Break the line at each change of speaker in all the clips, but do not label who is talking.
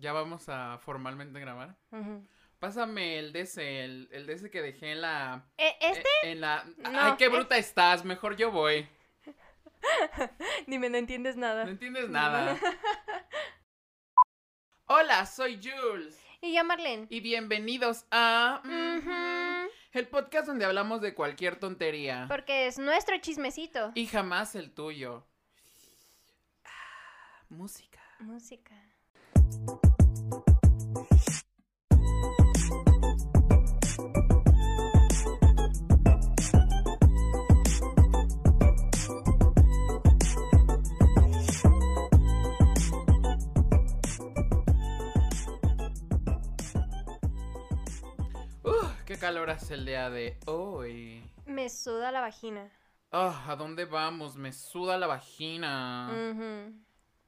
Ya vamos a formalmente grabar. Pásame el DC, el, el DC que dejé en la...
Eh, ¿Este?
eh, En la...
No,
Ay, qué
es-
bruta estás. Mejor yo voy.
Dime, no entiendes nada.
No entiendes nada. Hola, soy Jules.
Y yo, Marlene.
Y bienvenidos a...
Ujú.
El podcast donde hablamos de cualquier tontería.
Porque es nuestro chismecito.
Y jamás el tuyo. Ah, música.
Música.
Calor hace el día de hoy.
Me suda la vagina.
Ah, ¿a dónde vamos? Me suda la vagina.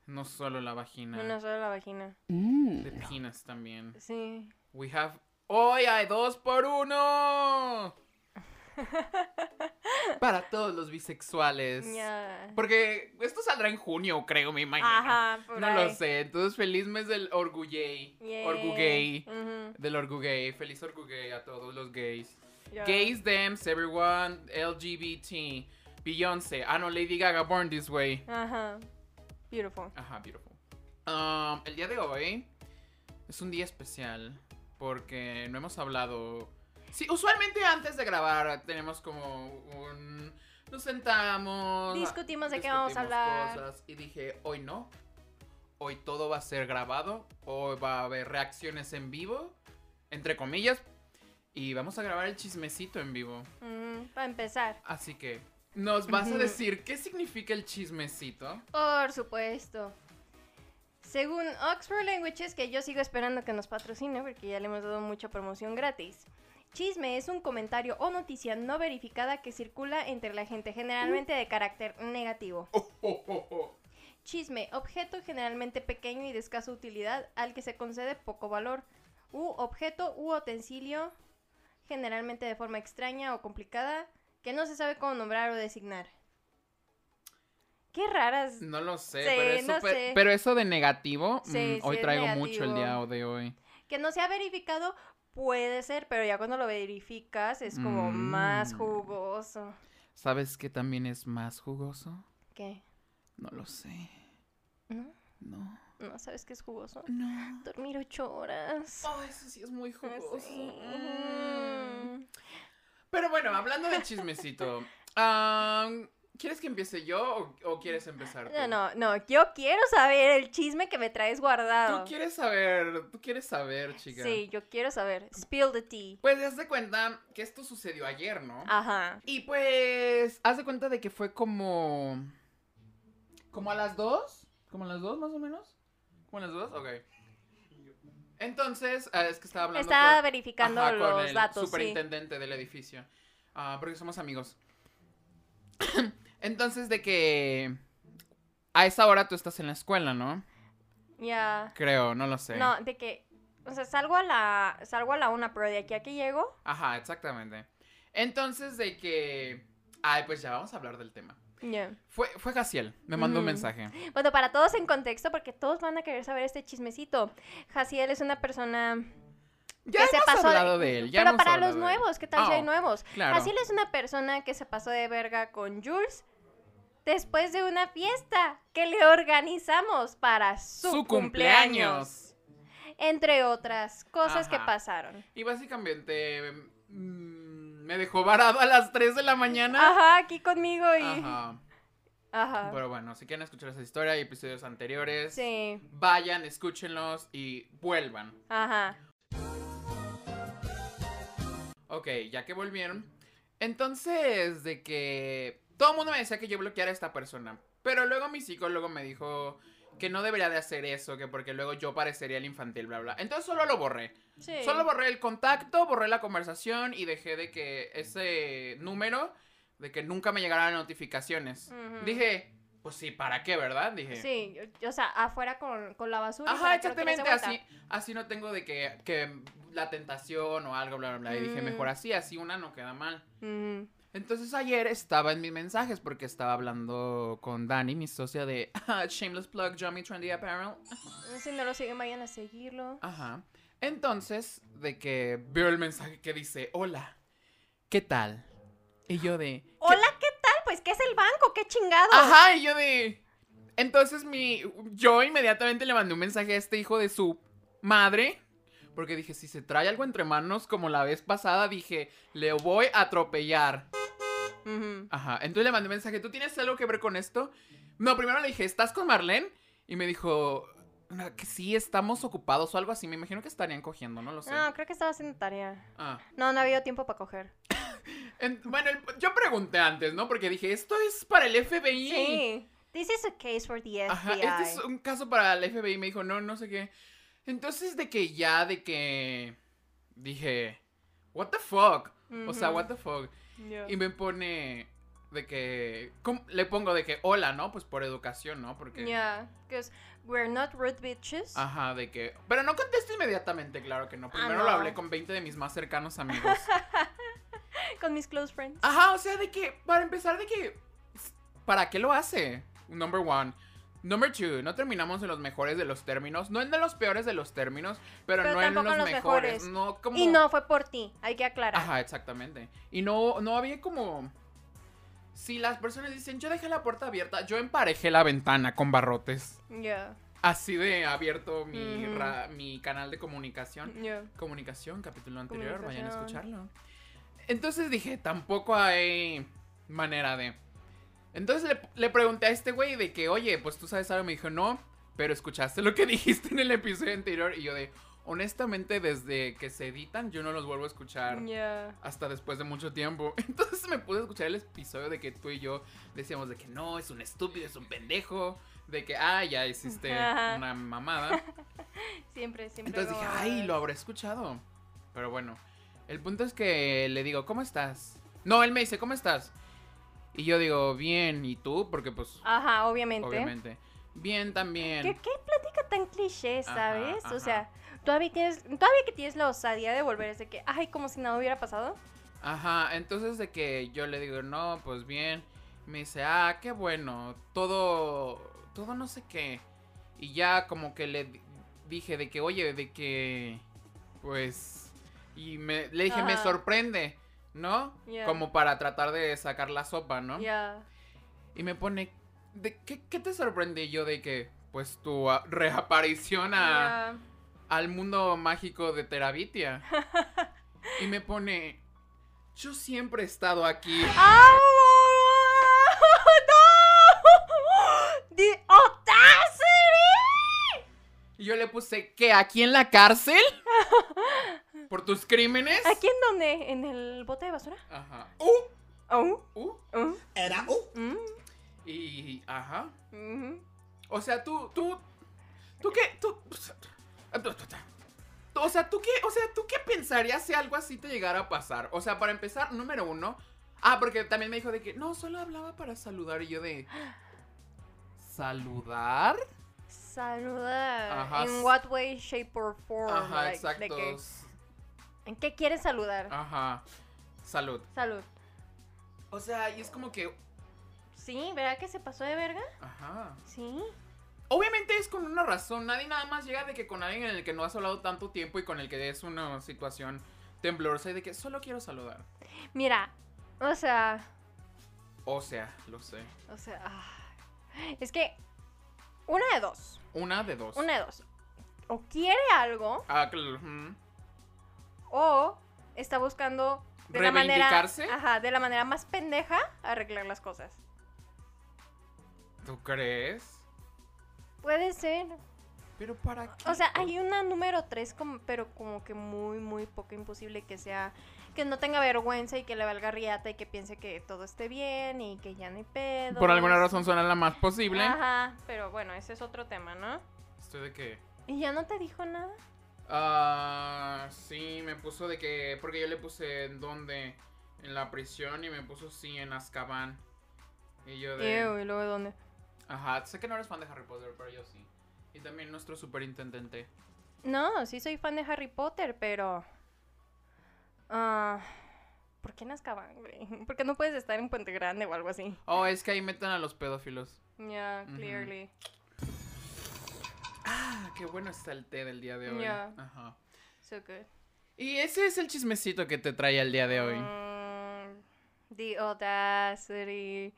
No solo la vagina.
No solo la vagina.
De penis también.
Sí.
We have... ¡Hoy hay dos por uno! Para todos los bisexuales. Porque esto saldrá en junio, creo, me imagino.
Ajá, por
No
ahí.
lo sé. Entonces, feliz mes del orgulley.
Yay.
Orgugay.
Ujú.
Del orgugay. Feliz orgugay a todos los gays. Gays, thems, everyone, LGBT. Beyoncé. Ah, no, Lady Gaga, Born This Way.
Ajá. Beautiful.
Ajá, beautiful. Um, el día de hoy es un día especial porque no hemos hablado. Sí, usualmente antes de grabar tenemos como un. Nos sentamos.
Discutimos de qué vamos a hablar.
cosas, y dije, hoy no. Hoy todo va a ser grabado. Hoy va a haber reacciones en vivo. Entre comillas. Y vamos a grabar el chismecito en vivo.
Ujú, Para empezar.
Así que. ¿Nos vas a decir qué significa el chismecito?
Por supuesto. Según Oxford Languages, que yo sigo esperando que nos patrocine porque ya le hemos dado mucha promoción gratis. Chisme es un comentario o noticia no verificada que circula entre la gente, generalmente de carácter negativo.
Oh, oh, oh.
Chisme, objeto generalmente pequeño y de escasa utilidad al que se concede poco valor. U objeto u utensilio, generalmente de forma extraña o complicada, que no se sabe cómo nombrar o designar. Qué raras.
No lo sé,
Sí,
pero, eso,
no sé.
pero eso de negativo,
Sí,
mm, hoy
es
traigo mucho el día de hoy.
Que no se ha verificado puede ser, pero ya cuando lo verificas es como
Mm.
más jugoso.
¿Sabes qué también es más jugoso?
¿Qué?
No lo sé.
¿No?
No.
¿No sabes qué es jugoso?
No.
Dormir ocho horas.
Oh, eso sí es muy
Ah,
jugoso.
sí.
Mm. Pero bueno, hablando de chismecito, am, ¿quieres que empiece yo o, o quieres empezar tú?
No, no, no, yo quiero saber el chisme que me traes guardado.
Tú quieres saber, tú quieres saber, chica.
Sí, yo quiero saber. Spill the tea.
Pues haz de cuenta que esto sucedió ayer, ¿no?
Ajá.
Y pues, haz de cuenta de que fue como. ¿Como a las dos? ¿Como a las dos más o menos? ¿Como a las dos? Ok. Entonces, ah, es que estaba hablando
Estaba
con,
verificando
ajá, con
los
el
datos, sí.
superintendente del edificio. Ah, porque somos amigos. Entonces, de que. A esa hora tú estás en la escuela, ¿no?
Ya.
Creo, no lo sé.
No, de que. O sea, salgo a la. Salgo a la una, pero de aquí a que llego.
Ajá, exactamente. Entonces, de que. Ay, pues ya vamos a hablar del tema.
Ya.
Fue, fue Jaciel, me mandó un
Ujú.
mensaje.
Bueno, para todos en contexto, porque todos van a querer saber este chismecito. Jaciel es una persona
Ya
que se pasó de-
hablado de él. ya
pero para los
de él.
nuevos, ¿qué tal si hay nuevos?
Claro.
Jaciel es una persona que se pasó de verga con Jules después de una fiesta que le organizamos para su,
Su,
cumpleaños.
cumpleaños.
Entre otras cosas que pasaron.
Y básicamente mm, me dejó varado a las 3 de la mañana.
Ajá, aquí conmigo y...
Ajá.
Ajá.
Pero bueno, si quieren escuchar esa historia y episodios anteriores,
Sí,
vayan, escúchenlos y vuelvan.
ajá.
Ok, ya que volvieron. Entonces, de que todo el mundo me decía que yo bloqueara a esta persona. Pero luego mi psicólogo me dijo que no debería de hacer eso, que porque luego yo parecería el infantil, bla, bla. Entonces solo lo borré.
Sí.
Solo borré el contacto, borré la conversación y dejé de que ese número, de que nunca me llegaran notificaciones. Dije, pues sí, ¿para qué, verdad? Dije.
Sí, o sea, afuera con, con la basura.
Ajá, exactamente, así, así no tengo de que, que la tentación o algo, bla, bla, bla. Y dije, mejor así, así una no queda mal. Entonces ayer estaba en mis mensajes porque estaba hablando con Dani, mi socia de Shameless Plug, Yummy Trendy Apparel.
Si no lo siguen, vayan a seguirlo.
Ajá. Entonces, de que veo el mensaje que dice, hola, ¿qué tal? Y yo de... "¿Qué-?".
Hola, ¿qué tal? Pues, ¿qué es el banco? ¿Qué chingado?
Ajá, y yo de... Entonces mi... Yo inmediatamente le mandé un mensaje a este hijo de su madre. Porque dije, si se trae algo entre manos como la vez pasada, dije, le voy a atropellar. Ajá, entonces le mandé un mensaje, ¿tú tienes algo que ver con esto? No, primero le dije, ¿estás con Marlene? Y me dijo, "No, que sí, estamos ocupados o algo así. Me imagino que estarían cogiendo, no lo sé.
No, creo que estaba haciendo tarea.
Ah.
No, no ha habido tiempo para coger.
En- bueno, el- yo pregunté antes, ¿no? Porque dije, esto es para el FBI.
Sí. This is a case for the FBI.
Ajá, este es un caso para el FBI. Me dijo, no, no sé qué. Entonces, de que ya, de que dije, what the fuck? O sea, what the fuck.
Yeah.
Y me pone de que, ¿cómo? le pongo de que, hola, ¿no? Pues por educación, ¿no? Porque...
Yeah, because we're not rude bitches.
Ajá, de que... Pero no contesto inmediatamente, claro que no. Primero lo
Ah, no.
hablé con 20 de mis más cercanos amigos.
Con mis close friends.
Ajá, o sea, de que, para empezar, de que, ¿para qué lo hace? Number one. Number two, no terminamos en los mejores de los términos, no en de los peores de los términos, pero,
Pero
no en los, mejores.
mejores.
No como...
Y no fue por ti, hay que aclarar.
Ajá, exactamente. Y no, no había como... Si las personas dicen, yo dejé la puerta abierta, yo emparejé la ventana con barrotes.
Yeah,
Así de abierto mi, ra- mi canal de comunicación.
yeah.
Comunicación, capítulo anterior, vayan a
Comunicación.
escucharlo. Entonces dije, tampoco hay manera de... Entonces le, le pregunté a este güey de que, oye, pues tú sabes algo, me dijo, no, pero escuchaste lo que dijiste en el episodio anterior y yo de, honestamente, desde que se editan, yo no los vuelvo a escuchar
Yeah.
hasta después de mucho tiempo. Entonces me pude escuchar el episodio de que tú y yo decíamos de que no, es un estúpido, es un pendejo, de que, ah, ya hiciste una mamada.
Siempre, siempre.
Entonces dije, ay, lo habré escuchado. Pero bueno, el punto es que le digo, ¿cómo estás? No, él me dice, ¿cómo estás? Y yo digo, bien, ¿y tú? Porque pues,
Ajá, obviamente.
obviamente. Bien también.
¿Qué, qué plática tan cliché, ¿sabes?
ajá.
O sea, todavía tienes, todavía que tienes la osadía de volver ese que, ay, como si nada hubiera pasado.
Ajá, entonces de que yo le digo, no, pues bien. Me dice, ah, qué bueno, todo, todo no sé qué. Y ya como que le di- dije de que, oye, de que, pues, y me, le dije, me sorprende, ¿no? Como para tratar de sacar la sopa, ¿no?
Ya.
Y me pone, ¿de qué, qué te sorprende yo de que, pues, tu reaparición a al mundo mágico de Terabitia. y me pone, yo siempre he estado aquí.
¡Ah! ¡No!
Y yo le puse, ¿qué? ¿Aquí en la cárcel? ¿Por tus crímenes?
¿Aquí en dónde? ¿En el bote de basura?
Ajá. Uh, uh.
oh,
Era uh.
mm,
Y, ajá.
mhm.
O sea, tú, tú, tú qué, tú, o sea, tú qué, o sea, tú qué pensarías si algo así te llegara a pasar. O sea, para empezar, número uno. Ah, porque también me dijo de que no, solo hablaba para saludar y yo de saludar.
Saludar.
Ajá,
¿En
s-
what way, shape or form?
Ajá,
Like, de
exacto.
que- ¿En qué quieres saludar?
Ajá. Salud.
Salud.
O sea, y es como que,
Sí, ¿verdad que se pasó de verga?
ajá.
Sí.
Obviamente es con una razón. Nadie nada más llega de que con alguien en el que no has hablado tanto tiempo y con el que es una situación temblorosa y de que solo quiero saludar.
Mira, o sea,
O sea, lo sé.
o sea, ah, es que una de dos,
Una de dos.
una de dos. O quiere algo
Ah, claro.
O está buscando de la manera, de la manera más pendeja arreglar las cosas.
¿Tú crees?
Puede ser.
Pero para qué?
O sea, hay una número 3, como, pero como que muy, muy poco imposible que sea, que no tenga vergüenza y que le valga riata y que piense que todo esté bien y que ya no hay pedo.
Por alguna razón suena la más posible.
Ajá, pero bueno, ese es otro tema, ¿no?
Estoy de que.
¿Y ya no te dijo nada?
Ah, sí, me puso de que. Porque yo le puse en dónde. En la prisión y me puso sí en Azkaban. Y yo de.
Ew, ¿y luego dónde?
Ajá, sé que no eres fan de Harry Potter, pero yo sí. Y también nuestro superintendente.
No, sí soy fan de Harry Potter, pero... ah, ¿por qué en Azkaban, güey? ¿Por qué no puedes estar en Puente Grande o algo así?
Oh, es que ahí meten a los pedófilos.
Yeah, clearly.
Ah, qué bueno está el té del día de hoy.
Ya.
Ajá.
So good.
Y ese es el chismecito que te trae el día de hoy.
Mm, the audacity.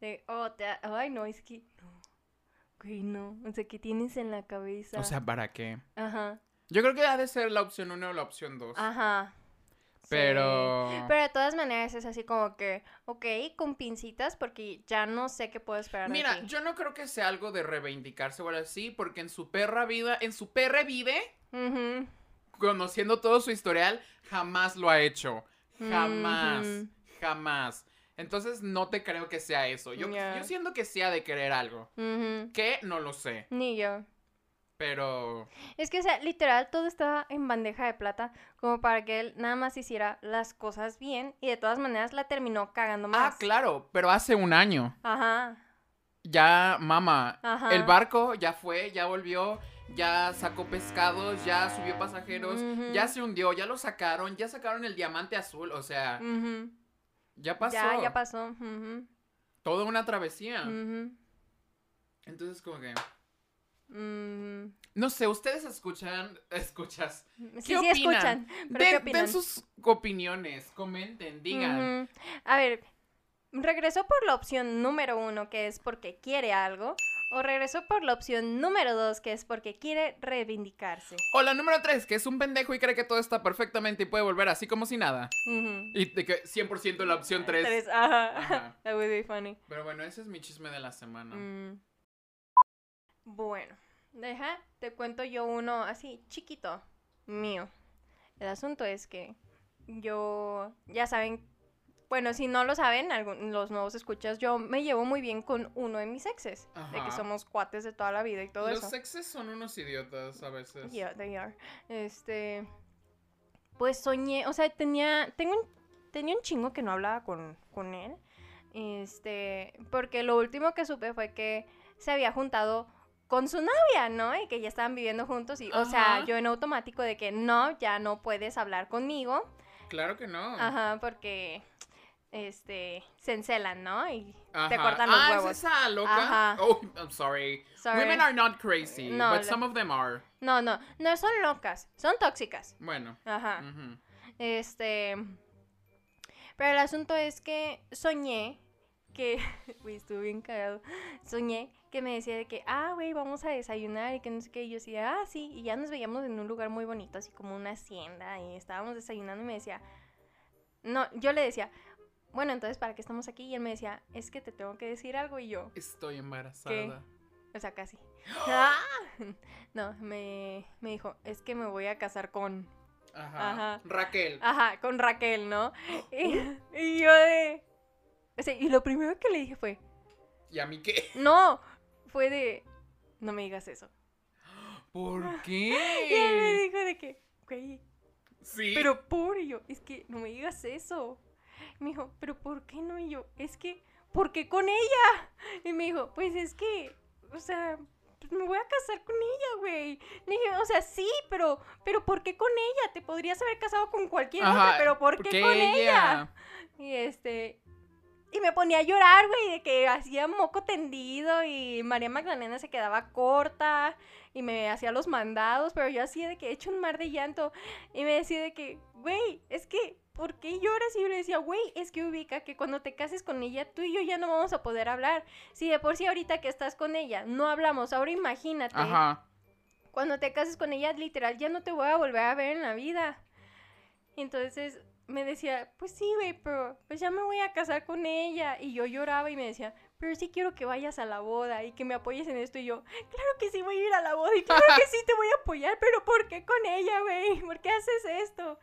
The auda- Ay, no, es que. No. Güey, no. O sea, ¿qué tienes en la cabeza?
O sea, ¿para qué?
Ajá.
Yo creo que ha de ser la opción 1 o la opción 2.
Ajá. Sí.
Pero...
Pero de todas maneras es así como que, ok, con pincitas, porque ya no sé qué puedo esperar
Mira, yo no creo que sea algo de reivindicarse o algo así, porque en su perra vida, en su perra vive, conociendo todo su historial, jamás lo ha hecho. Jamás. Jamás. Entonces no te creo que sea eso. Yo, yo siento que sea de querer algo. Que no lo sé.
Ni yo.
Pero.
Es que, o sea, literal, todo estaba en bandeja de plata, como para que él nada más hiciera las cosas bien, y de todas maneras la terminó cagando más.
Ah, claro. Pero hace un año.
Ajá,
Ya, mamá.
ajá.
El barco ya fue, ya volvió. Ya sacó pescados, ya subió pasajeros, ya se hundió, ya lo sacaron, ya sacaron el diamante azul, o sea, ya pasó.
Ya, ya pasó.
Toda una travesía. Entonces, como que.
Ujú.
No sé, ustedes escuchan. Escuchas.
Sí,
¿Qué
sí
opinan?
escuchan. Pero ¿qué
Den,
opinan?
den sus opiniones, comenten, digan.
A ver, ¿regresó por la opción número uno, que es porque quiere algo? ¿O regresó por la opción número dos, que es porque quiere reivindicarse?
O la número 3, que es un pendejo y cree que todo está perfectamente y puede volver así como si nada. Y de que 100% la opción 3.
Tres, ajá.
Ajá.
That would be funny.
Pero bueno, ese es mi chisme de la semana.
Mm. Bueno, deja, te cuento yo uno así, chiquito, mío. El asunto es que yo, ya saben, bueno, si no lo saben, algún- los nuevos escuchas, yo me llevo muy bien con uno de mis exes, de que somos cuates de toda la vida y todo
Los
eso.
exes son unos idiotas a veces.
Yeah, they are. Este, pues soñé, o sea, tenía, tengo un, tenía un chingo que no hablaba con, con él. Este, porque lo último que supe fue que se había juntado con su novia, ¿no? Y que ya estaban viviendo juntos y, o sea, yo en automático de que no, ya no puedes hablar conmigo.
Claro que no.
Ajá, porque, este, se encelan, ¿no? Y te cortan los
ah,
huevos.
¿es esa loca?
Ajá.
Oh, I'm sorry.
Sorry.
Women are not crazy,
No,
but
lo-
some of them are.
No, no, no son locas, son tóxicas.
Bueno.
Ajá. Este. Pero el asunto es que soñé que. Güey, estuve bien cagado. Soñé que me decía de que, ah, güey, vamos a desayunar y que no sé qué. Y yo decía, ah, sí. Y ya nos veíamos en un lugar muy bonito, así como una hacienda. Y estábamos desayunando y me decía, no, yo le decía, bueno, entonces, ¿para qué estamos aquí? Y él me decía, es que te tengo que decir algo. Y yo,
Estoy embarazada.
o sea, casi. ¡Ah! No, me, me dijo, es que me voy a casar con.
Ajá.
Ajá.
Raquel.
Ajá, con Raquel, ¿no? Y, y yo de... o sea, y lo primero que le dije fue,
¿Y a mí qué?
no, fue de, no me digas eso.
¿Por
Y él me
qué?
dijo de que,
Sí.
pero por y yo, es que no me digas eso. Y me dijo, pero ¿por qué no? Y yo, es que, ¿por qué con ella? Y me dijo, pues es que, o sea, pues me voy a casar con ella, güey. Le dije, o sea, sí, pero, pero ¿por qué con ella? Te podrías haber casado con cualquier otra, pero ¿por
¿por
qué
qué
con ella?
ella?
Y este. Y me ponía a llorar, güey, de que hacía moco tendido y María Magdalena se quedaba corta y me hacía los mandados, pero yo hacía de que he hecho un mar de llanto y me decía de que, güey, es que, ¿por qué lloras? Y yo le decía, güey, es que ubica que cuando te cases con ella, tú y yo ya no vamos a poder hablar. Si de por sí ahorita que estás con ella no hablamos, ahora imagínate
Ajá.
cuando te cases con ella, literal, ya no te voy a volver a ver en la vida. Entonces me decía, pues sí, güey, pero pues ya me voy a casar con ella. Y yo lloraba y me decía, pero sí quiero que vayas a la boda y que me apoyes en esto. Y yo, claro que sí voy a ir a la boda y claro que sí te voy a apoyar, pero ¿por qué con ella, güey? ¿Por qué haces esto?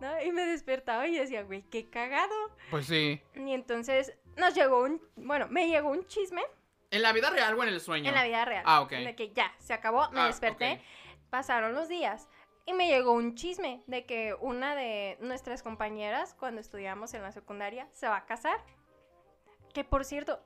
¿No? Y me despertaba y decía, güey, qué cagado.
Pues sí.
Y entonces nos llegó un, bueno, me llegó un chisme
¿En la vida real o en el sueño?
en la vida real.
Ah, ok.
De que ya, se acabó, me
Ah,
desperté.
ok.
Pasaron los días y me llegó un chisme de que una de nuestras compañeras, cuando estudiamos en la secundaria, se va a casar. Que por cierto,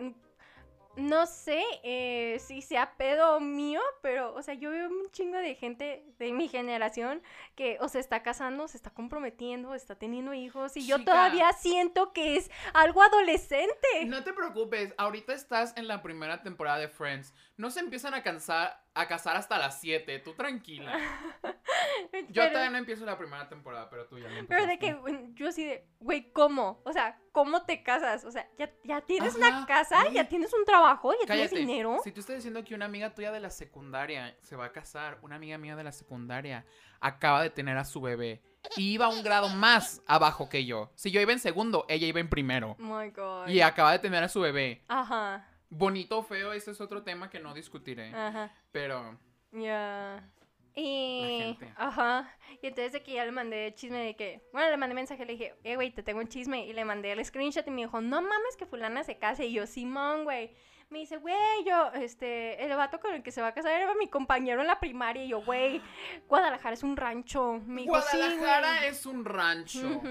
no sé eh, si sea pedo mío, pero, o sea, yo veo un chingo de gente de mi generación que o se está casando, se está comprometiendo, está teniendo hijos, y yo
Chica.
todavía siento que es algo adolescente.
No te preocupes, ahorita estás en la primera temporada de Friends. No se empiezan a cansar, a casar hasta las 7, tú tranquila. Yo todavía no empiezo la primera temporada, pero tú ya la
Pero de que yo así de, güey, ¿cómo? O sea, ¿cómo te casas? O sea, ya, ya tienes
Ajá,
una casa, ya tienes un trabajo, ya
Cállate.
tienes dinero.
Si tú estás diciendo que una amiga tuya de la secundaria se va a casar, una amiga mía de la secundaria acaba de tener a su bebé y iba un grado más abajo que yo. Si yo iba en segundo, ella iba en primero.
Oh my god.
Y acaba de tener a su bebé.
Ajá,
Bonito o feo, ese es otro tema que no discutiré.
ajá.
Pero
Ya. Y. Ajá. Y entonces de que ya le mandé chisme de que. Bueno, le mandé mensaje, le dije, eh, güey, te tengo un chisme. Y le mandé el screenshot y me dijo, no mames que fulana se case. Y yo, Simón, güey. Me dice, güey, yo, este, el vato con el que se va a casar era mi compañero en la primaria. Y yo, güey, Guadalajara es un rancho. Me dijo,
Guadalajara es un rancho.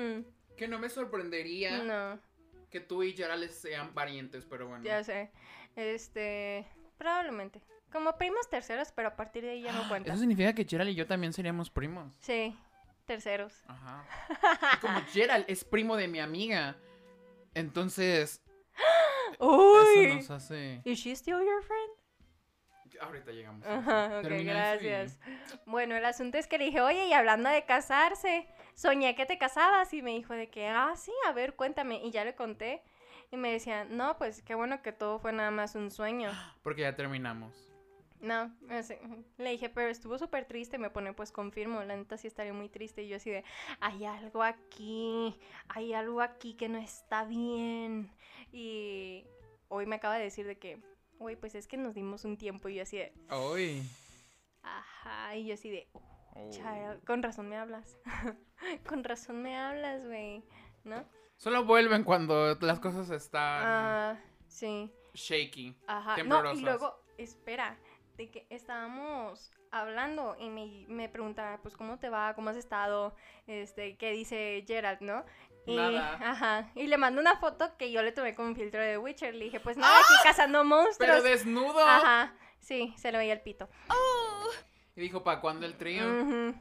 Que no me sorprendería
No,
que tú y Gerald sean parientes, pero bueno.
ya sé. Este, probablemente. Como primos terceros, pero a partir de ahí ya no cuenta.
Eso significa que Gerald y yo también seríamos primos.
Sí, terceros.
Ajá. Y como Gerald es primo de mi amiga, entonces
Uy.
eso nos hace.
¿Is she still your friend?
Ahorita llegamos.
Ajá, ok,
y-
gracias. Bueno, el asunto es que le dije, oye, y hablando de casarse, soñé que te casabas y me dijo de que, ah, sí, a ver, cuéntame. Y ya le conté y me decía, no, pues qué bueno que todo fue nada más un sueño.
Porque ya terminamos.
No, así, le dije, pero estuvo súper triste, me pone, pues confirmo, la neta sí estaría muy triste. Y yo así de, hay algo aquí, hay algo aquí que no está bien. Y hoy me acaba de decir de que, güey, pues es que nos dimos un tiempo y yo así de,
Uy.
ajá, y yo así de,
Oh.
Child, con razón me hablas. con razón me hablas, güey. ¿No?
Solo vuelven cuando las cosas están
Ah, sí.
shaky.
Ajá. No, y luego, espera, de que estábamos hablando y me, me preguntaba, pues, ¿cómo te va? ¿Cómo has estado? Este, ¿qué dice Gerald, no? Y,
Nada.
Ajá. Y le mandó una foto que yo le tomé con un filtro de Witcher. Le dije, pues nada, aquí cazando monstruos.
¡Ah! Pero desnudo.
Ajá. Sí, se le veía el pito.
Y dijo, ¿para cuándo el trío?
Ujú.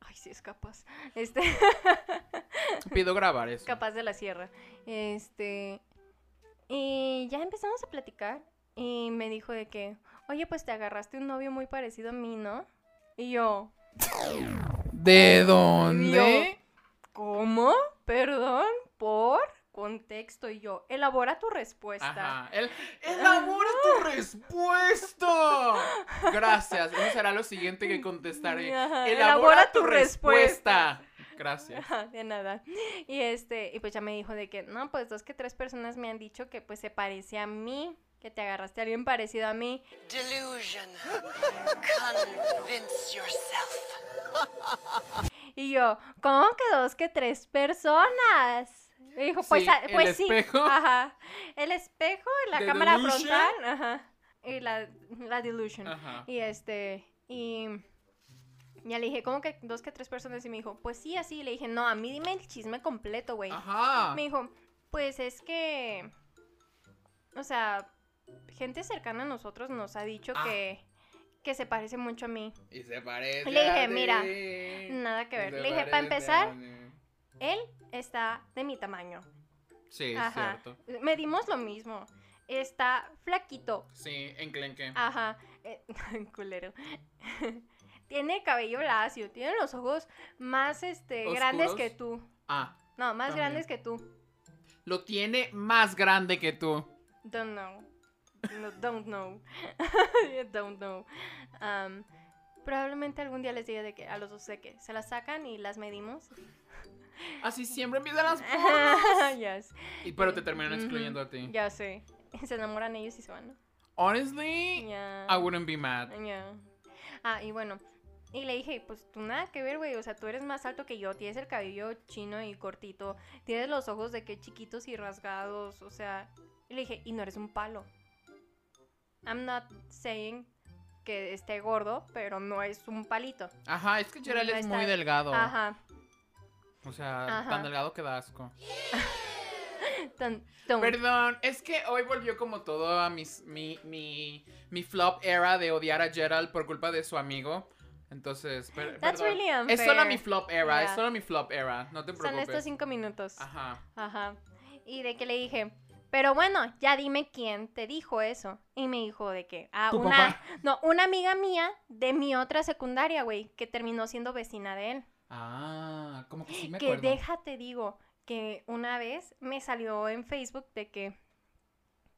Ay, sí, es capaz. Este.
Pido grabar eso.
capaz de la sierra. Este. Y ya empezamos a platicar. Y me dijo de que, oye, pues te agarraste un novio muy parecido a mí, ¿no? Y yo,
¿De dónde?
¿cómo? ¿Perdón? ¿Por? Contexto. Y yo, elabora tu respuesta.
Ajá. El, elabora tu respuesta. Gracias. Eso será lo siguiente que contestaré.
Ajá,
Elabora, tu respuesta. Gracias.
Ajá, de nada. Y este, y pues ya me dijo de que, no, pues dos que tres personas me han dicho que pues se parece a mí, que te agarraste a alguien parecido a mí.
Delusion. Convince yourself.
Y yo, ¿cómo que dos que tres personas? Me dijo, pues,
Sí,
a-
el
pues sí.
espejo.
Ajá. El espejo, la
The
cámara
delusion.
frontal, ajá. Y la, la delusion.
Ajá.
Y este, y ya le dije, ¿cómo que dos que tres personas? Y me dijo, pues sí, así. Y le dije, no, a mí dime el chisme completo, güey.
Ajá.
Me dijo, pues es que, o sea, gente cercana a nosotros nos ha dicho
Ah.
que, que se parece mucho a mí.
Y se parece.
Le dije,
a
mira. Nada que ver.
se
Le dije, para empezar,
a ti".
él está de mi tamaño.
Sí,
Ajá.
cierto.
Medimos lo mismo. Está flaquito.
Sí, enclenque.
Ajá. Eh, culero. tiene cabello lacio. Tiene los ojos más este grandes que tú.
Ah,
No, más
También.
grandes que tú.
lo tiene más grande que tú.
Don't know. No, don't know. don't know. Um, probablemente algún día les diga de que a los dos de que se las sacan y las medimos.
Así siempre empiezan las
yes.
Y pero te terminan excluyendo a ti.
Ya sé. Se enamoran ellos y se van.
Honestly. I wouldn't be mad.
Ya. Ah, y bueno. Y le dije, pues tú nada que ver, güey. O sea, tú eres más alto que yo. Tienes el cabello chino y cortito. Tienes los ojos de que chiquitos y rasgados. O sea. Y le dije, y no eres un palo. I'm not saying que esté gordo, pero no es un palito.
Ajá, es que Gerald
No
es
está-
muy delgado.
Ajá.
O sea,
Ajá.
tan delgado que da asco. Perdón, es que hoy volvió como todo a mis, mi, mi, mi flop era de odiar a Gerald por culpa de su amigo. Entonces, per-
That's
perdón.
really
es solo mi flop era, es solo mi flop era, no te
Son
preocupes.
estos cinco minutos.
Ajá.
Ajá. Y de que le dije, pero bueno, ya dime quién te dijo eso. Y me dijo de que, ah,
Tu
una,
papá.
no, una amiga mía de mi otra secundaria, güey, que terminó siendo vecina de él.
Ah, como que sí me
que
acuerdo.
déjate, digo, que una vez me salió en Facebook de que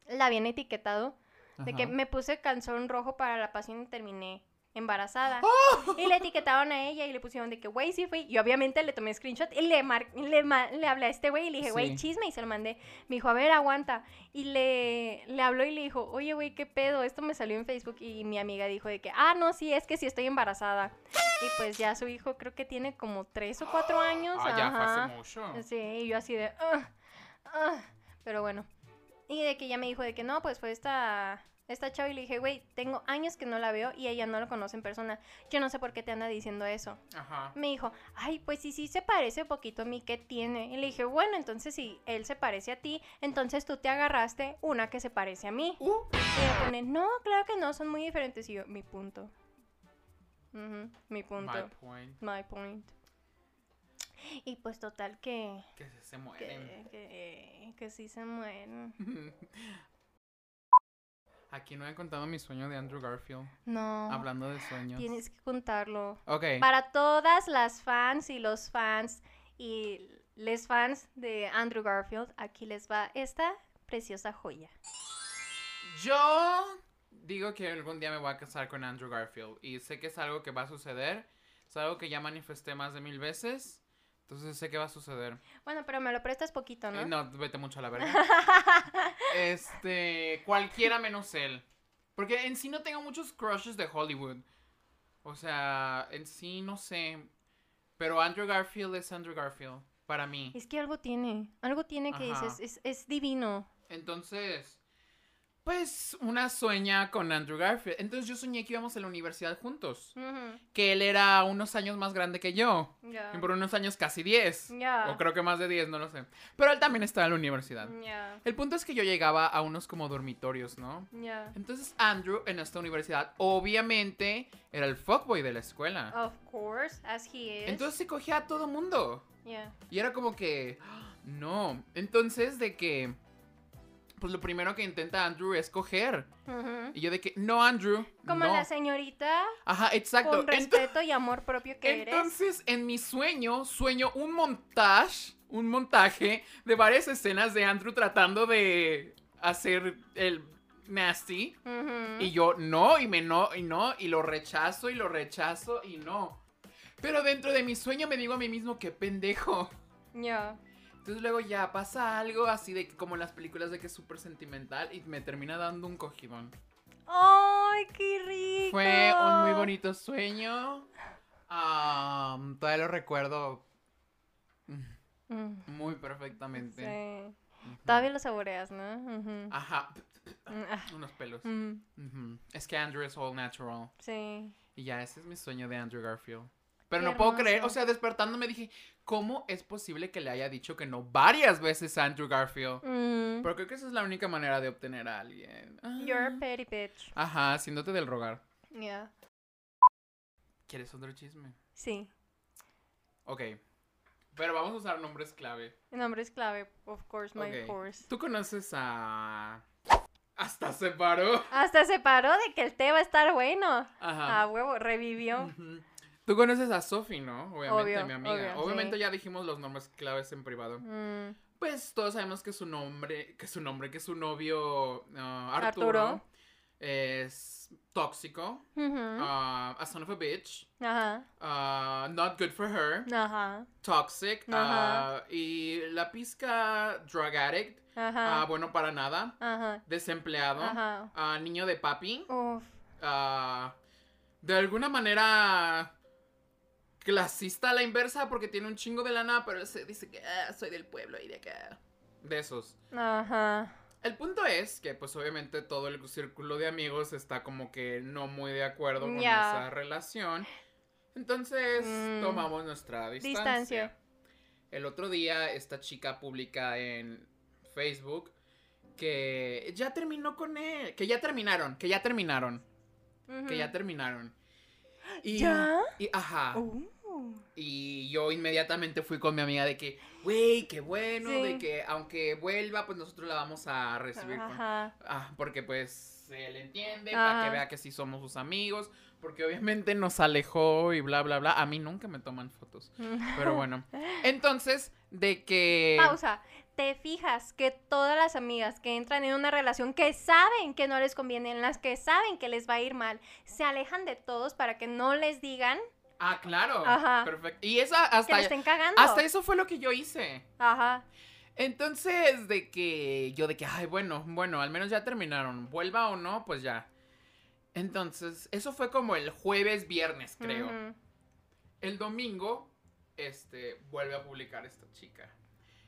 la habían etiquetado, de que me puse calzón rojo para la pasión y terminé embarazada.
¡Oh!
Y le etiquetaron a ella y le pusieron de que, güey, sí fui. Y obviamente le tomé screenshot y le, mar- le, ma- le hablé a este güey y le dije, güey,
Sí.
chisme. Y se lo mandé. Me dijo, a ver, aguanta. Y le, le habló y le dijo, oye, güey, ¿qué pedo? Esto me salió en Facebook. Y mi amiga dijo de que, ah, no, sí, es que sí estoy embarazada. Y pues ya su hijo creo que tiene como tres o cuatro años.
Ah, ya fue hace mucho.
Sí, y yo así de... "Ugh, ugh". Pero bueno. Y de que ella me dijo de que no, pues fue esta, esta chava y le dije, güey, tengo años que no la veo y ella no lo conoce en persona. Yo no sé por qué te anda diciendo eso.
Ajá.
Me dijo, ay, pues sí, sí se parece un poquito a mí, ¿qué tiene? Y le dije, bueno, entonces si él se parece a ti, entonces tú te agarraste una que se parece a mí.
Uh,
Y ella pone, no, claro que no, son muy diferentes. Y yo, mi punto. Mi punto.
my point.
My point. Y pues total que...
Que se, se mueren.
Que, que, que sí se mueren.
Aquí no he contado mi sueño de Andrew Garfield.
No.
Hablando de sueños.
Tienes que contarlo.
Ok.
Para todas las fans y los fans y les fans de Andrew Garfield, aquí les va esta preciosa joya.
Yo digo que algún día me voy a casar con Andrew Garfield. Y sé que es algo que va a suceder. Es algo que ya manifesté más de mil veces. Entonces sé que va a suceder.
Bueno, pero me lo prestas poquito, ¿no?
Eh, no, vete mucho a la verga. este, cualquiera menos él. Porque en sí no tengo muchos crushes de Hollywood. O sea, en sí no sé. Pero Andrew Garfield es Andrew Garfield. Para mí.
Es que algo tiene, algo tiene que
Ajá.
dices, es, es divino.
Entonces, pues una sueña con Andrew Garfield. Entonces yo soñé que íbamos a la universidad juntos. Que él era unos años más grande que yo. Y por unos años casi 10.
Ya.
O creo que más de 10, no lo sé. Pero él también estaba en la universidad. El punto es que yo llegaba a unos como dormitorios, ¿no? Entonces Andrew en esta universidad obviamente era el fuckboy de la escuela.
Of course, as he is.
Entonces se cogía a todo mundo.
Yeah.
Y era como que, ¡ah! no. Entonces de que, pues lo primero que intenta Andrew es coger. Y yo de que, no Andrew.
Como
no.
la señorita
Ajá, exacto.
con respeto y amor propio que eres.
Entonces, en mi sueño, sueño un montaje, un montaje de varias escenas de Andrew tratando de hacer el nasty. Y yo no, y me no, y no, y lo rechazo, y lo rechazo, y no. Pero dentro de mi sueño me digo a mí mismo que pendejo.
Ya.
Entonces luego ya pasa algo así de como en las películas de que es súper sentimental y me termina dando un cogidón.
¡Ay, qué rico!
Fue un muy bonito sueño. Am, todavía lo recuerdo
Mm,
muy perfectamente.
Sí. Todavía lo saboreas, ¿no?
Ajá,
Mm, ah,
unos pelos.
mm.
Es que Andrew es all natural.
Sí.
Y ya, ese es mi sueño de Andrew Garfield. Pero
Qué
no puedo creer, o sea, despertando me dije, ¿cómo es posible que le haya dicho que no varias veces a Andrew Garfield?
Mm.
Pero creo que esa es la única manera de obtener a alguien. Ah.
You're a petty bitch.
Ajá, haciéndote del rogar.
Yeah.
¿Quieres otro chisme?
Sí.
Ok. Pero vamos a usar nombres clave.
El nombre es clave, of course, my course.
¿Tú conoces a... Hasta se paró.
Hasta se paró de que el té va a estar bueno.
Ajá.
A huevo, revivió.
Ujú. Tú conoces a Sophie, ¿no? Obviamente,
Obvio,
mi amiga.
obvio,
Obviamente
sí.
ya dijimos los nombres claves en privado.
Mm,
Pues todos sabemos que su nombre, que su nombre, que su novio ah, Arturo,
Arturo.
es tóxico, ah, a son of a bitch,
Ajá.
ah, not good for her,
Ajá.
toxic,
Ajá.
y la pizca drug addict,
Ajá.
bueno para nada,
Ajá.
desempleado,
Ajá.
niño de papi, de alguna manera clasista a la inversa porque tiene un chingo de lana, pero se dice que "Ah, soy del pueblo y de acá. De esos.
Ajá.
El punto es que, pues obviamente todo el círculo de amigos está como que no muy de acuerdo con esa relación. Entonces
Mm.
tomamos nuestra distancia.
Distancia.
El otro día esta chica publica en Facebook que ya terminó con él, que ya terminaron, que ya terminaron, que ya terminaron. Y,
¿Ya?
Y, ajá.
Uh.
Y yo inmediatamente fui con mi amiga de que, güey, qué bueno,
Sí.
de que aunque vuelva, pues nosotros la vamos a recibir con...
Ajá.
Ah, porque pues él entiende,
Ajá.
para que vea que sí somos sus amigos, porque obviamente nos alejó y bla, bla, bla. A mí nunca me toman fotos, pero bueno. Entonces, de que...
Pausa. Te fijas que todas las amigas que entran en una relación que saben que no les conviene, en las que saben que les va a ir mal, se alejan de todos para que no les digan
Ah, claro.
Ajá.
Perfecto. Y esa
que
hasta...
le estén cagando.
Hasta eso fue lo que yo hice.
Ajá.
Entonces, de que yo de que, ay, bueno, bueno, al menos ya terminaron. Vuelva o no, pues ya. Entonces, eso fue como el jueves, viernes, creo. El domingo, este, vuelve a publicar esta chica.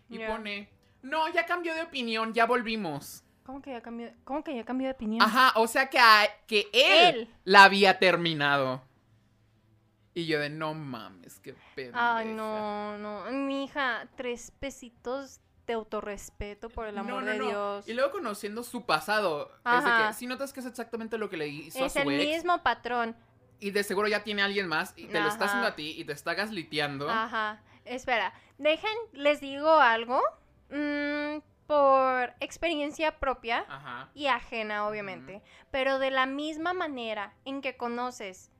Y pone, no, ya cambió de opinión, ya volvimos.
¿Cómo que ya cambió, cómo que ya cambió de opinión?
Ajá, o sea que, a- que él,
Él.
la había terminado. Y yo de, no mames, qué pendeja.
Ay, no, no. Mi hija, tres pesitos de autorrespeto, por el amor
No, no,
de
no.
Dios.
Y luego conociendo su pasado, es de que si notas que es exactamente lo que le hizo a
Es
su
el
ex,
mismo patrón.
y de seguro ya tiene a alguien más y te lo está haciendo a ti y te está gasliteando.
Ajá. Espera, dejen, les digo algo. mm, por experiencia propia
Ajá.
y ajena, obviamente. Pero de la misma manera en que conoces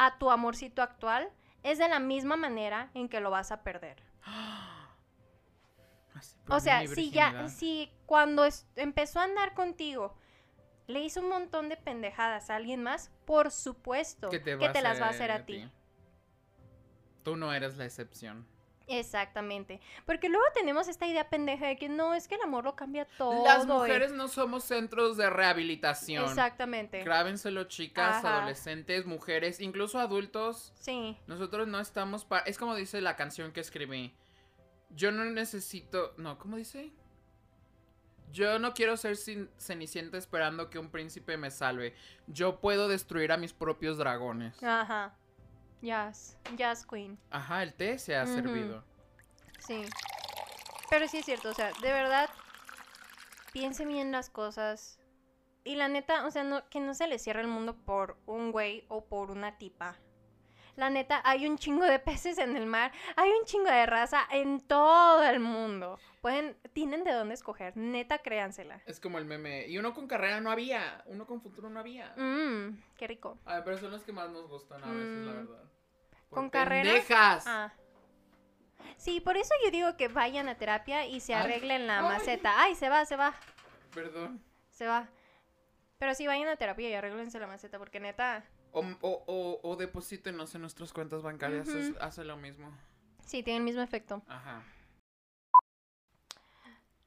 a tu amorcito actual, es de la misma manera en que lo vas a perder. O sea, si ya, si cuando es- empezó a andar contigo, le hizo un montón de pendejadas a alguien más, por supuesto
que te,
las va a hacer a ti.
Tú no eres la excepción.
Exactamente. Porque luego tenemos esta idea pendeja de que no, es que el amor lo cambia todo.
Las
y-
mujeres no somos centros de rehabilitación.
Exactamente.
Grábenselo, chicas,
Ajá.
adolescentes, mujeres, incluso adultos.
Sí.
Nosotros no estamos para... Es como dice la canción que escribí. Yo no necesito... No, ¿cómo dice? Yo no quiero ser sin- cenicienta esperando que un príncipe me salve. Yo puedo destruir a mis propios dragones.
Ajá. Yes. Yes, Queen.
Ajá, el té se ha servido.
Sí. Pero sí es cierto, o sea, de verdad, piense bien las cosas. Y la neta, o sea, no, que no se le cierre el mundo por un güey o por una tipa. La neta, hay un chingo de peces en el mar, hay un chingo de raza en todo el mundo. Pueden, tienen de dónde escoger, neta, créansela.
Es como el meme. Y uno con carrera no había. Uno con futuro no había.
Mmm, qué rico.
Ay, pero son los que más nos gustan a veces, la
Mm.
verdad.
¿Con carrera?
pendejas.
Ah. Sí, por eso yo digo que vayan a terapia y se
Ay.
arreglen la
Ay.
maceta. Ay, se va, se va.
Perdón.
Se va. Pero sí, vayan a terapia y arreglense la maceta, porque neta,
O, o, o, o deposítenos en nuestras cuentas bancarias. Es- hace lo mismo.
sí, tiene el mismo efecto.
Ajá.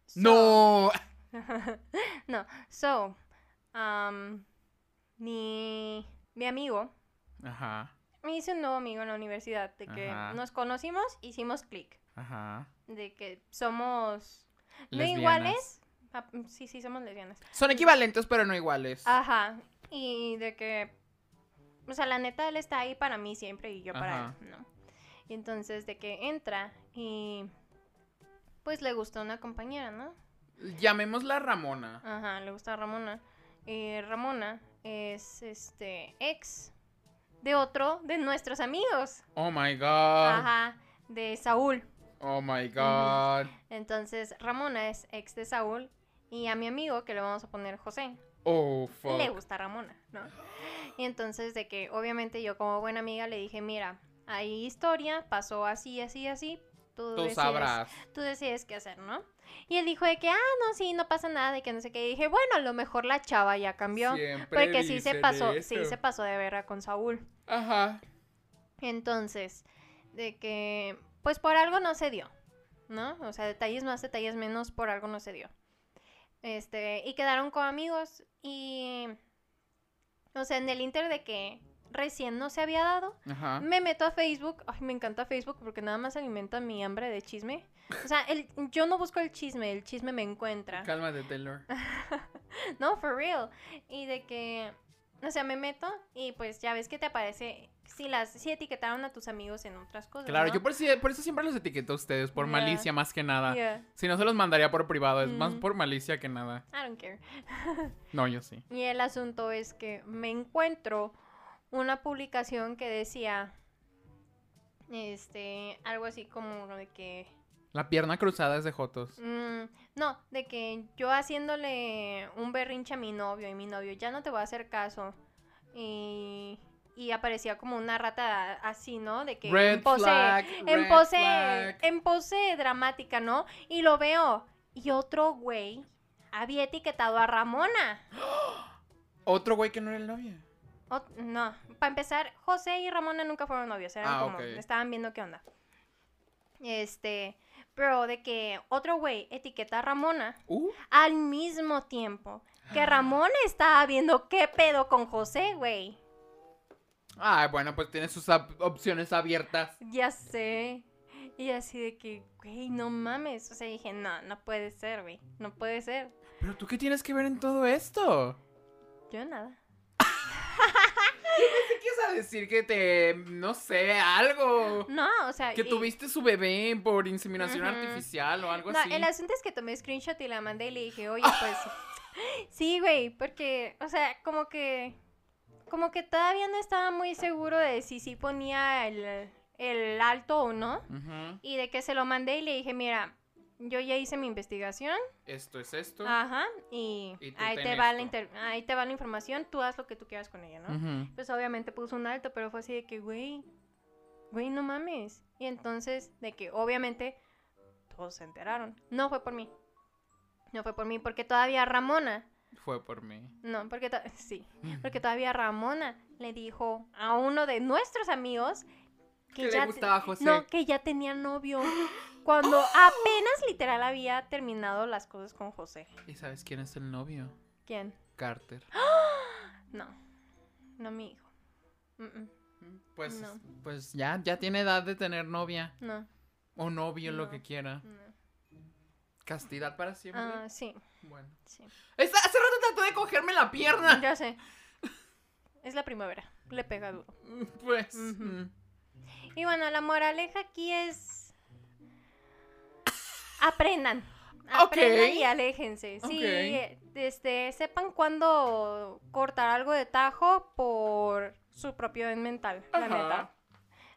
So-
¡No!
no, so, um, mi, mi amigo,
Ajá.
me hice un nuevo amigo en la universidad, de que
Ajá.
nos conocimos, hicimos clic,
Ajá.
de que somos no iguales. Ah, sí, sí, somos lesbianas.
Son equivalentes, pero no iguales.
Ajá, y de que, o sea, la neta, él está ahí para mí siempre y yo para
Ajá.
él, ¿no? Y entonces, de que entra y, pues, le gustó una compañera, ¿no?
Llamémosla Ramona.
Ajá, le gusta Ramona. Y Ramona es, este, ex de otro de nuestros amigos.
Oh my god.
Ajá, de Saúl.
Oh my god.
Entonces, Ramona es ex de Saúl y a mi amigo, que le vamos a poner José,
Oh fuck.
le gusta Ramona, ¿no? Y entonces de que obviamente yo como buena amiga le dije, mira, hay historia, pasó así, así, así, tú,
Tú
decides,
sabrás.
tú decides qué hacer, ¿no? Y él dijo de que, ah, no, sí, no pasa nada, de que no sé qué. Y dije, bueno, a lo mejor la chava ya cambió.
Siempre
Porque sí se pasó,
eso.
sí se pasó de verga con Saúl.
Ajá.
Entonces, de que, pues por algo no se dio, ¿no? O sea, detalles más, detalles menos, por algo no se dio. Este, y quedaron como amigos y, o sea, en el inter de que recién no se había dado,
Ajá.
me meto a Facebook, ay, me encanta Facebook porque nada más alimenta mi hambre de chisme. O sea, el, yo no busco el chisme, el chisme me encuentra.
Cálmate, Taylor.
No, for real. Y de que O sea, me meto y pues ya ves que te aparece si las si etiquetaron a tus amigos en otras cosas.
Claro,
¿no?
yo por, por eso siempre los etiqueto a ustedes, por malicia más que nada.
Yeah,
Si no se los mandaría por privado, es más
Mm.
por malicia que nada.
I don't care.
No, yo sí.
Y el asunto es que me encuentro una publicación que decía este algo así como de que
La pierna cruzada es de Jotos.
Mm, no, de que yo haciéndole un berrinche a mi novio y mi novio ya no te voy a hacer caso. Y, y aparecía como una rata así, ¿no? De que
Red
en pose,
flag,
en pose,
flag.
en pose dramática, ¿no? Y lo veo. Y otro güey había etiquetado a Ramona.
Otro güey que no era el novio.
Ot- no, para empezar, José y Ramona nunca fueron novios, eran
Ah,
como, estaban viendo qué onda. Este, pero de que otro güey etiqueta a Ramona
Uh,
al mismo tiempo que Ramona estaba viendo qué pedo con José, güey.
Ah, bueno, pues tiene sus op- opciones abiertas.
Ya sé. Y así de que, güey, no mames. O sea, dije, no, no puede ser, güey. No puede ser.
Pero tú qué tienes que ver en todo esto?
Yo nada.
¿Qué quieres a decir que te, no sé, algo?
No, o sea.
Que
y-
tuviste su bebé por inseminación artificial o algo
No,
así.
el asunto es que tomé screenshot y la mandé y le dije, oye, pues. sí, güey, porque, o sea, como que. Como que todavía no estaba muy seguro de si sí ponía el, el alto o no. Y de que se lo mandé y le dije, mira, yo ya hice mi investigación.
Esto es esto.
Ajá. Y, ahí, te va la inter- ahí te va la información. Tú haz lo que tú quieras con ella, ¿no? Pues obviamente puso un alto, pero fue así de que, güey, güey, no mames. Y entonces, de que obviamente todos se enteraron. No fue por mí. No fue por mí, porque todavía Ramona,
Fue por mí.
no, porque sí, porque todavía Ramona le dijo a uno de nuestros amigos
Que
que
le
ya, te-
gustaba José.
no, que ya tenía novio. Cuando apenas literal había terminado las cosas con José.
¿Y sabes quién es el novio?
¿Quién?
Carter.
No, no mi hijo. Mm, mm,
Pues,
No.
pues ya, ya tiene edad de tener novia.
no,
O novio, lo que quiera.
no.
Castidad para siempre.
Ah, sí,
Bueno.
sí.
Esta- hace rato trató de cogerme la pierna.
Ya sé. Es la primavera. Le pega duro.
Pues. Mm.
Y bueno, la moraleja aquí es. Aprendan. Aprendan y aléjense. Sí,
Ok.
eh, este, sepan cuándo cortar algo de tajo por su propio bien mental, la neta.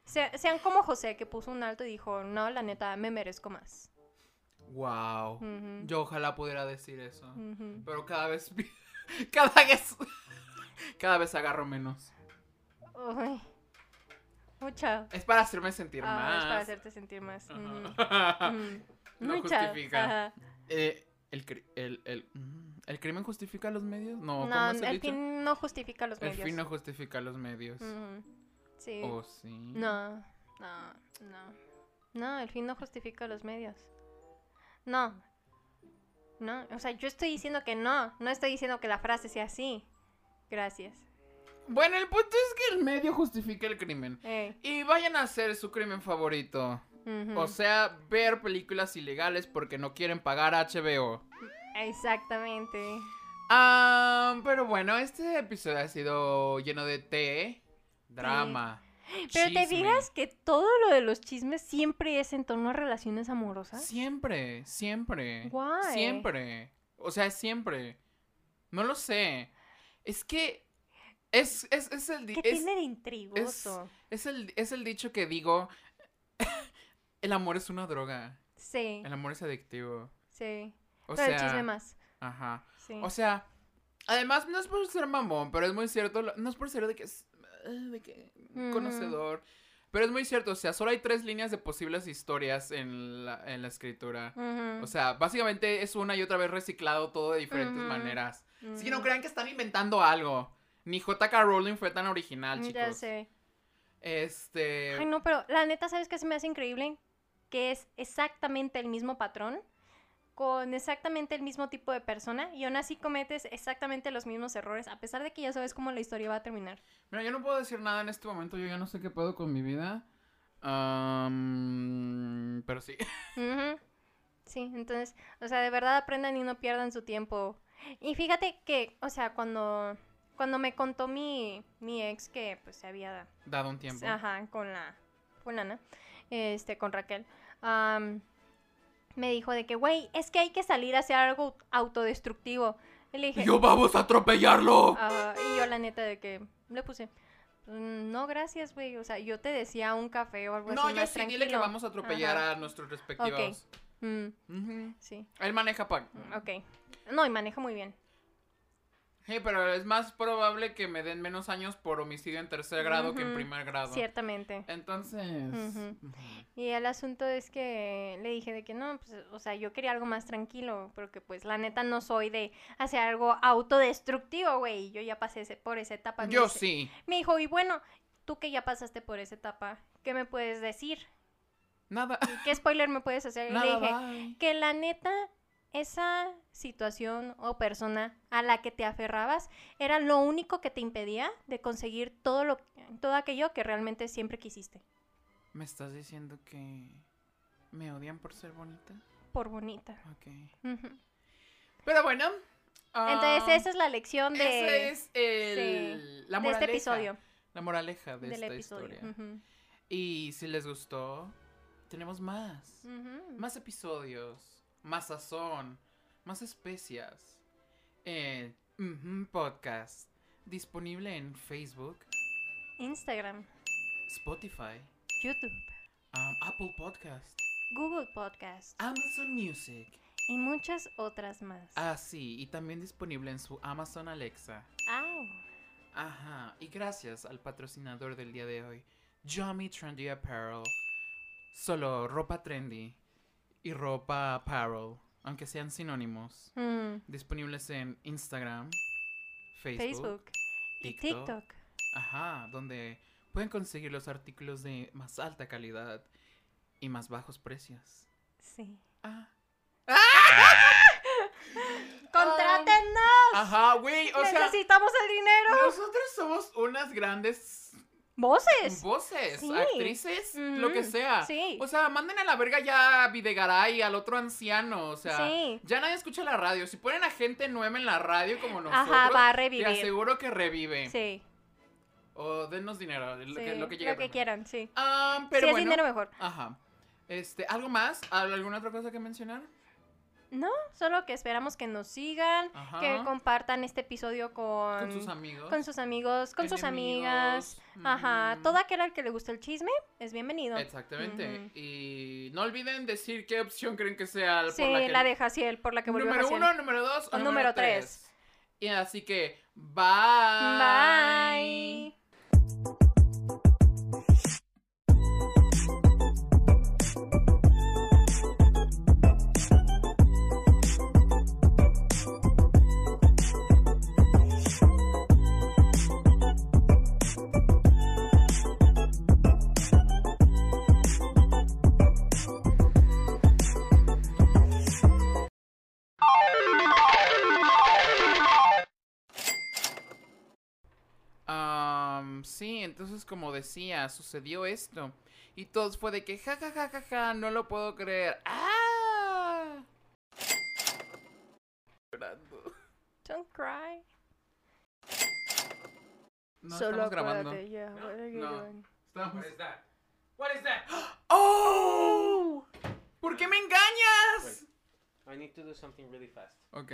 Se- sean como José, que puso un alto y dijo, no, la neta, me merezco más.
Wow. Yo ojalá pudiera decir eso. Pero cada vez. Cada vez. Cada vez agarro menos.
Uy. Mucha.
Es para hacerme sentir
Ah,
más.
es para hacerte sentir más.
Ajá. No justifica. Eh, el, el, el, mm, ¿El crimen justifica los medios? No,
No,
¿cómo es el,
el fin no justifica los
El
medios.
fin no justifica los medios.
Sí.
¿O sí?
No, no, no. No, el fin no justifica los medios. No. No, o sea, yo estoy diciendo que no. No estoy diciendo que la frase sea así. Gracias.
Bueno, el punto es que el medio justifica el crimen.
Eh,
Y vayan a hacer su crimen favorito. O sea, ver películas ilegales porque no quieren pagar HBO.
Exactamente.
Ah, pero bueno, este episodio ha sido lleno de té, drama.
Pero te fijas que todo lo de los chismes siempre es en torno a relaciones amorosas.
Siempre, siempre.
Why?
Siempre. O sea, siempre. No lo sé. Es que es, es, es el
¿Qué
es,
tiene de intrigoso?
es el es el dicho que digo. el amor es una droga.
Sí,
El amor es adictivo.
sí.
O
Pero
sea,
el chisme más.
ajá.
Sí.
O sea, además no es por ser mamón, pero es muy cierto, no es por ser de que es eh, de que
Ujú.
conocedor, pero es muy cierto, o sea, solo hay tres líneas de posibles historias en la, en la escritura. O sea, básicamente es una y otra vez reciclado todo de diferentes maneras. Así que no
ujú.
crean que están inventando algo. Ni JK Rowling fue tan original, chicos.
Ya sé.
Este.
Ay, no, pero la neta, ¿sabes qué se me hace increíble? Que es exactamente el mismo patrón, con exactamente el mismo tipo de persona, y aún así cometes exactamente los mismos errores, a pesar de que ya sabes cómo la historia va a terminar.
Mira, yo no puedo decir nada en este momento, yo ya no sé qué puedo con mi vida. Pero sí.
Sí, entonces, o sea, de verdad aprendan y no pierdan su tiempo. Y fíjate que, o sea, cuando cuando me contó mi, mi ex que pues se había
Dado un tiempo.
Ajá, con la fulana, este, con Raquel. Am, me dijo de que, güey, es que hay que salir a hacer algo autodestructivo. Y le dije,
yo, vamos a atropellarlo.
y yo la neta de que le puse, "Mm, no, gracias, güey. O sea, yo te decía un café o algo
no,
así
yo
más
sí, dile que
tranquilo".
vamos a atropellar
Ajá,
a nuestros respectivos.
mm, sí,
Él maneja pa.
ok. No, y maneja muy bien.
Sí, pero es más probable que me den menos años por homicidio en tercer grado que en primer grado.
Ciertamente.
Entonces.
Y el asunto es que le dije de que no, pues, o sea, yo quería algo más tranquilo, porque pues la neta no soy de hacer algo autodestructivo, güey. Yo ya pasé ese- por esa etapa. Me
Yo
dice-
sí.
Me dijo, y bueno, tú que ya pasaste por esa etapa, ¿qué me puedes decir?
Nada.
¿Qué spoiler me puedes hacer? Y le
Nada.
dije,
bye.
que la neta, esa situación o persona a la que te aferrabas era lo único que te impedía de conseguir todo lo todo aquello que realmente siempre quisiste.
¿Me estás diciendo que me odian por ser bonita?
Por bonita.
Ok. Pero bueno.
Entonces, esa es la lección de,
es el, la
de
moraleja.
este episodio.
La moraleja de
del
esta
episodio.
historia. Y si les gustó, tenemos más. Más episodios, más sazón, más especias. En Podcast. Disponible en Facebook,
Instagram,
Spotify,
YouTube,
um, Apple Podcast,
Google Podcast
Amazon Music.
y muchas otras más.
Ah, sí, y también disponible en su Amazon Alexa.
Au.
Ajá, y gracias al patrocinador del día de hoy, Yummy Trendy Apparel. Solo ropa trendy y ropa apparel, aunque sean sinónimos.
Mm,
Disponibles en Instagram, Facebook,
Facebook y
TikTok.
TikTok.
Ajá, donde pueden conseguir los artículos de más alta calidad y más bajos precios.
Sí.
Ah.
¡Contrátennos!
Ajá, güey, o sea,
Necesitamos el dinero.
nosotros somos unas grandes
Voces.
voces,
Sí.
actrices, lo que sea.
sí.
O sea, manden a la verga ya a Videgaray, al otro anciano, o sea,
Sí.
ya nadie escucha la radio. Si ponen a gente nueva en la radio como nosotros,
Ajá, va a
te
revivir.
aseguro que revive.
Sí.
O denos dinero, lo, que, lo que llegue primero.
quieran, sí.
Ah, pero
si es
bueno.
dinero mejor.
Ajá. Este, ¿algo más? ¿Alguna otra cosa que mencionar?
No, solo que esperamos que nos sigan,
Ajá.
que compartan este episodio con,
Con sus amigos.
con sus amigos, con sus amigas. Ajá, todo aquel al que le gusta el chisme es bienvenido.
Exactamente. Y no olviden decir qué opción creen que sea por
Sí,
la que
la de Jaciel, por la que volvió
número
Jaciel.
uno, número dos o,
O
número,
número
tres.
tres.
Y así que, bye.
Bye.
Entonces como decía, sucedió esto. Y todos fue de que, ja, ja, ja, ja, ja, no lo puedo creer. ¡Ah! Llorando.
Don't cry.
No
Solo
estamos grabando.
acuérdate, yeah, what are you
No.
doing?
Estamos-
What is that? What is that?
¡Oh! ¿Por qué me engañas?
I need to do something really fast.
Ok.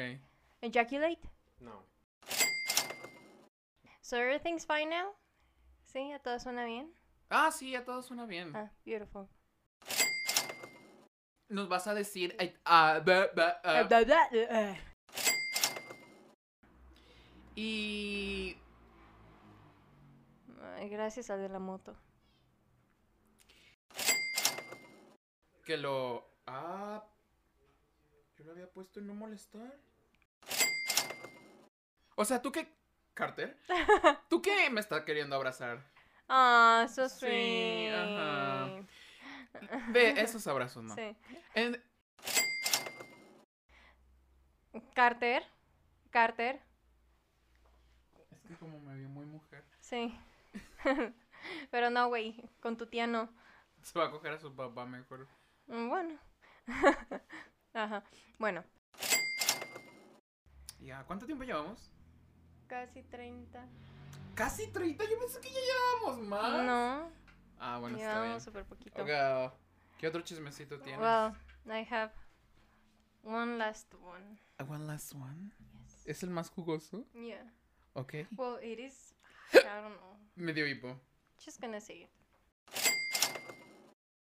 Ejaculate.
No.
So everything's fine now? Sí, a todo suena bien.
Ah, sí, a todos suena bien.
Ah, beautiful.
Nos vas a decir... Y...
Ay, gracias al de la moto.
Que lo... Ah... Yo lo había puesto en no molestar. O sea, ¿tú qué... Carter? ¿Tú qué me estás queriendo abrazar?
Ah, so
Sí,
sweet.
ajá. Ve, esos abrazos no.
Sí.
En-
Carter. Carter.
Es que como me vio muy mujer,
Sí. Pero no, güey. Con tu tía no.
se va a coger a su papá mejor.
Mm, Bueno. Ajá. Bueno.
Ya, ¿cuánto tiempo llevamos?
Casi 30.
Casi 30, yo pensé que ya llevábamos más.
No,
Ah, bueno, está bien.
súper poquito.
Ok, ¿Qué otro chismecito tienes?
Well, I have one last one.
One last one.
Yes.
¿Es el más jugoso?
Yeah.
Ok.
Well, it is. I don't know.
Medio hipo.
Just gonna say it.